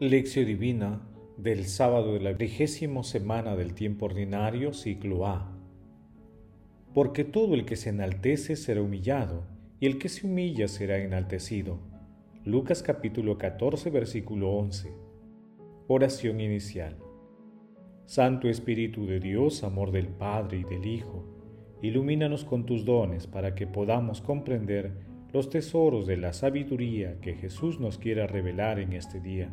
Lección Divina del sábado de la vigésima semana del tiempo ordinario, ciclo A. Porque todo el que se enaltece será humillado, y el que se humilla será enaltecido. Lucas capítulo 14, versículo 11. Oración inicial. Santo Espíritu de Dios, amor del Padre y del Hijo, ilumínanos con tus dones para que podamos comprender los tesoros de la sabiduría que Jesús nos quiera revelar en este día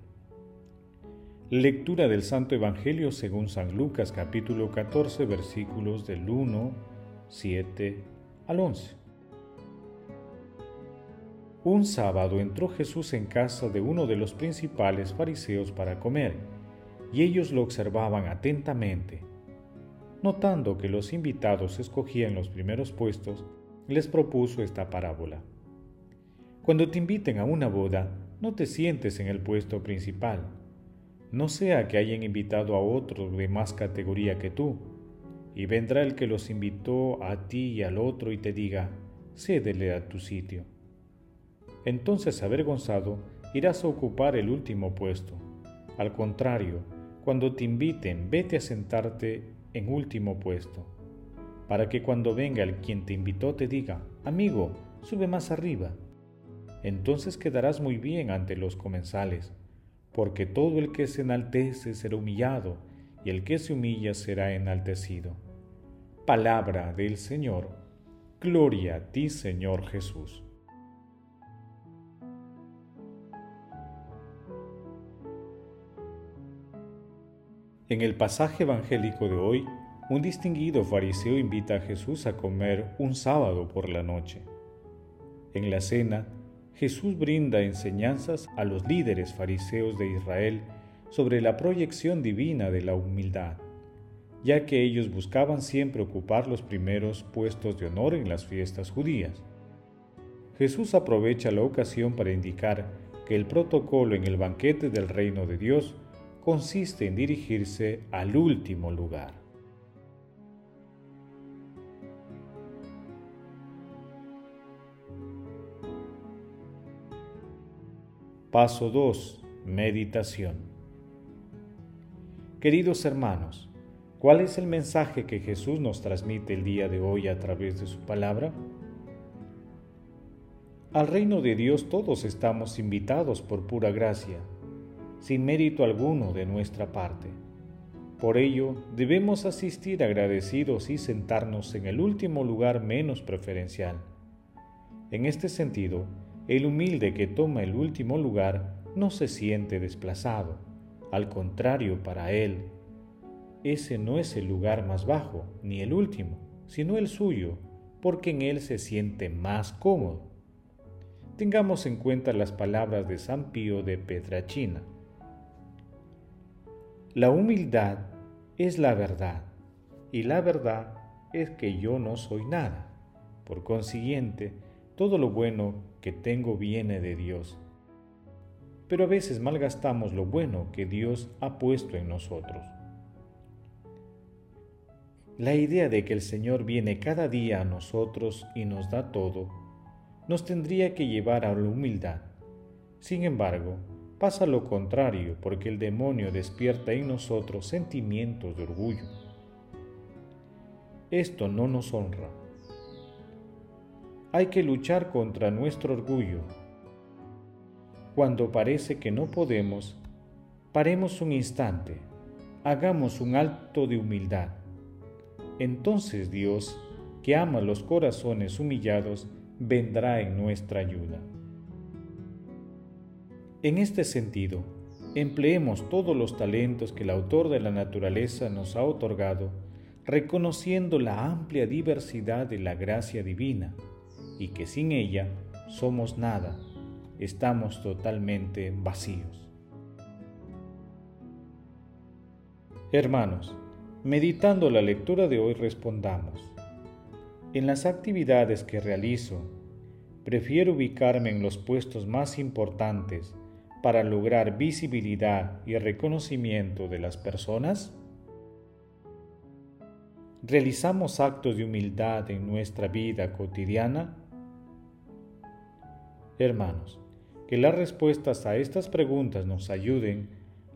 Lectura del Santo Evangelio según San Lucas capítulo 14 versículos del 1, 7 al 11. Un sábado entró Jesús en casa de uno de los principales fariseos para comer, y ellos lo observaban atentamente. Notando que los invitados escogían los primeros puestos, les propuso esta parábola. Cuando te inviten a una boda, no te sientes en el puesto principal no sea que hayan invitado a otro de más categoría que tú, y vendrá el que los invitó a ti y al otro y te diga, cédele a tu sitio. Entonces, avergonzado, irás a ocupar el último puesto. Al contrario, cuando te inviten, vete a sentarte en último puesto, para que cuando venga el quien te invitó te diga, amigo, sube más arriba. Entonces quedarás muy bien ante los comensales porque todo el que se enaltece será humillado, y el que se humilla será enaltecido. Palabra del Señor. Gloria a ti, Señor Jesús. En el pasaje evangélico de hoy, un distinguido fariseo invita a Jesús a comer un sábado por la noche. En la cena, Jesús brinda enseñanzas a los líderes fariseos de Israel sobre la proyección divina de la humildad, ya que ellos buscaban siempre ocupar los primeros puestos de honor en las fiestas judías. Jesús aprovecha la ocasión para indicar que el protocolo en el banquete del reino de Dios consiste en dirigirse al último lugar. Paso 2. Meditación. Queridos hermanos, ¿cuál es el mensaje que Jesús nos transmite el día de hoy a través de su palabra? Al reino de Dios todos estamos invitados por pura gracia, sin mérito alguno de nuestra parte. Por ello, debemos asistir agradecidos y sentarnos en el último lugar menos preferencial. En este sentido, el humilde que toma el último lugar no se siente desplazado. Al contrario, para él, ese no es el lugar más bajo, ni el último, sino el suyo, porque en él se siente más cómodo. Tengamos en cuenta las palabras de San Pío de Petrachina. La humildad es la verdad, y la verdad es que yo no soy nada. Por consiguiente, todo lo bueno que tengo viene de Dios. Pero a veces malgastamos lo bueno que Dios ha puesto en nosotros. La idea de que el Señor viene cada día a nosotros y nos da todo, nos tendría que llevar a la humildad. Sin embargo, pasa lo contrario porque el demonio despierta en nosotros sentimientos de orgullo. Esto no nos honra hay que luchar contra nuestro orgullo. Cuando parece que no podemos, paremos un instante, hagamos un acto de humildad. Entonces Dios, que ama los corazones humillados, vendrá en nuestra ayuda. En este sentido, empleemos todos los talentos que el autor de la naturaleza nos ha otorgado, reconociendo la amplia diversidad de la gracia divina y que sin ella somos nada, estamos totalmente vacíos. Hermanos, meditando la lectura de hoy respondamos. En las actividades que realizo, prefiero ubicarme en los puestos más importantes para lograr visibilidad y reconocimiento de las personas? ¿Realizamos actos de humildad en nuestra vida cotidiana? Hermanos, que las respuestas a estas preguntas nos ayuden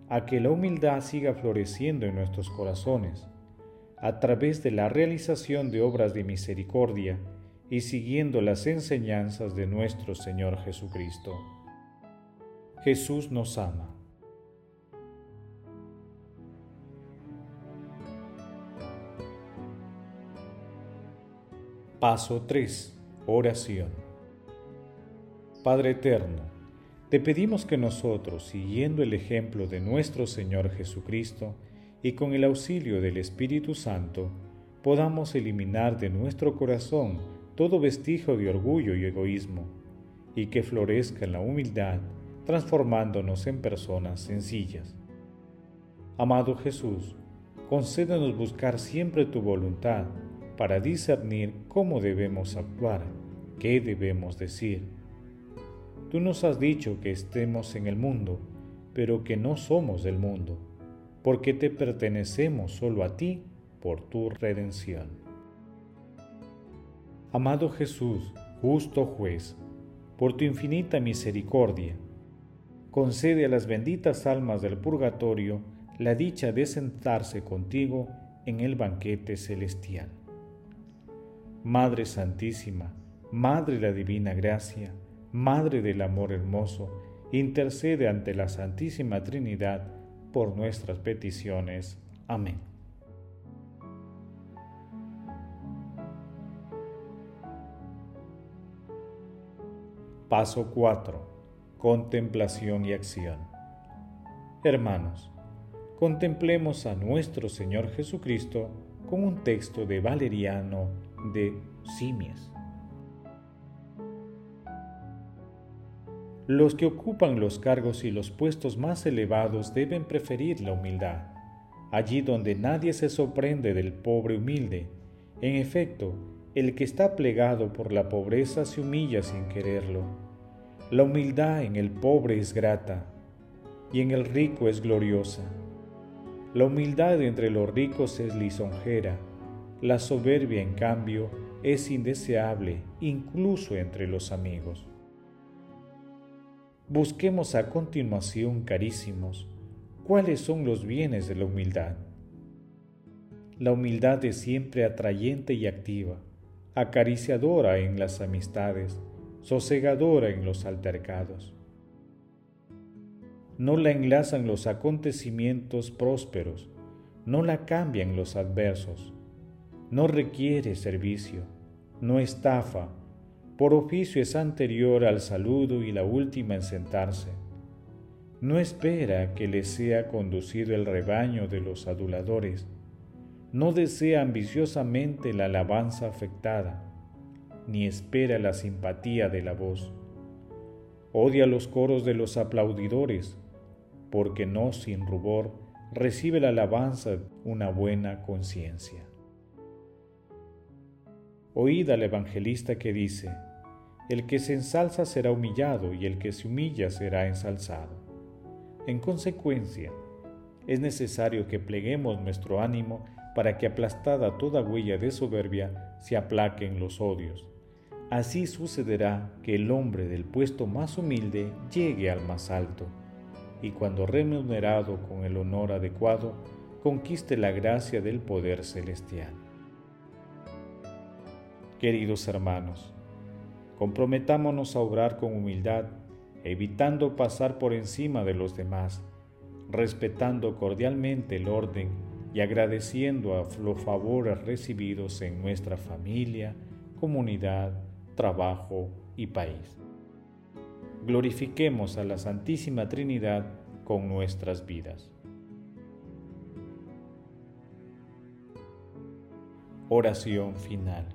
a que la humildad siga floreciendo en nuestros corazones, a través de la realización de obras de misericordia y siguiendo las enseñanzas de nuestro Señor Jesucristo. Jesús nos ama. Paso 3. Oración. Padre Eterno, te pedimos que nosotros, siguiendo el ejemplo de nuestro Señor Jesucristo y con el auxilio del Espíritu Santo, podamos eliminar de nuestro corazón todo vestigio de orgullo y egoísmo, y que florezca en la humildad, transformándonos en personas sencillas. Amado Jesús, concédenos buscar siempre tu voluntad para discernir cómo debemos actuar, qué debemos decir Tú nos has dicho que estemos en el mundo, pero que no somos del mundo, porque te pertenecemos solo a ti por tu redención. Amado Jesús, justo juez, por tu infinita misericordia, concede a las benditas almas del purgatorio la dicha de sentarse contigo en el banquete celestial. Madre Santísima, Madre de la Divina Gracia, Madre del Amor Hermoso, intercede ante la Santísima Trinidad por nuestras peticiones. Amén. Paso 4. Contemplación y acción. Hermanos, contemplemos a nuestro Señor Jesucristo con un texto de Valeriano de Simias. Los que ocupan los cargos y los puestos más elevados deben preferir la humildad, allí donde nadie se sorprende del pobre humilde. En efecto, el que está plegado por la pobreza se humilla sin quererlo. La humildad en el pobre es grata y en el rico es gloriosa. La humildad entre los ricos es lisonjera, la soberbia en cambio es indeseable incluso entre los amigos. Busquemos a continuación, carísimos, cuáles son los bienes de la humildad. La humildad es siempre atrayente y activa, acariciadora en las amistades, sosegadora en los altercados. No la enlazan los acontecimientos prósperos, no la cambian los adversos, no requiere servicio, no estafa, por oficio es anterior al saludo y la última en sentarse. No espera que le sea conducido el rebaño de los aduladores, no desea ambiciosamente la alabanza afectada, ni espera la simpatía de la voz. Odia los coros de los aplaudidores, porque no sin rubor recibe la alabanza una buena conciencia. Oíd al evangelista que dice, el que se ensalza será humillado y el que se humilla será ensalzado. En consecuencia, es necesario que pleguemos nuestro ánimo para que aplastada toda huella de soberbia se aplaquen los odios. Así sucederá que el hombre del puesto más humilde llegue al más alto, y cuando remunerado con el honor adecuado, conquiste la gracia del poder celestial. Queridos hermanos, comprometámonos a obrar con humildad, evitando pasar por encima de los demás, respetando cordialmente el orden y agradeciendo a los favores recibidos en nuestra familia, comunidad, trabajo y país. Glorifiquemos a la Santísima Trinidad con nuestras vidas. Oración final.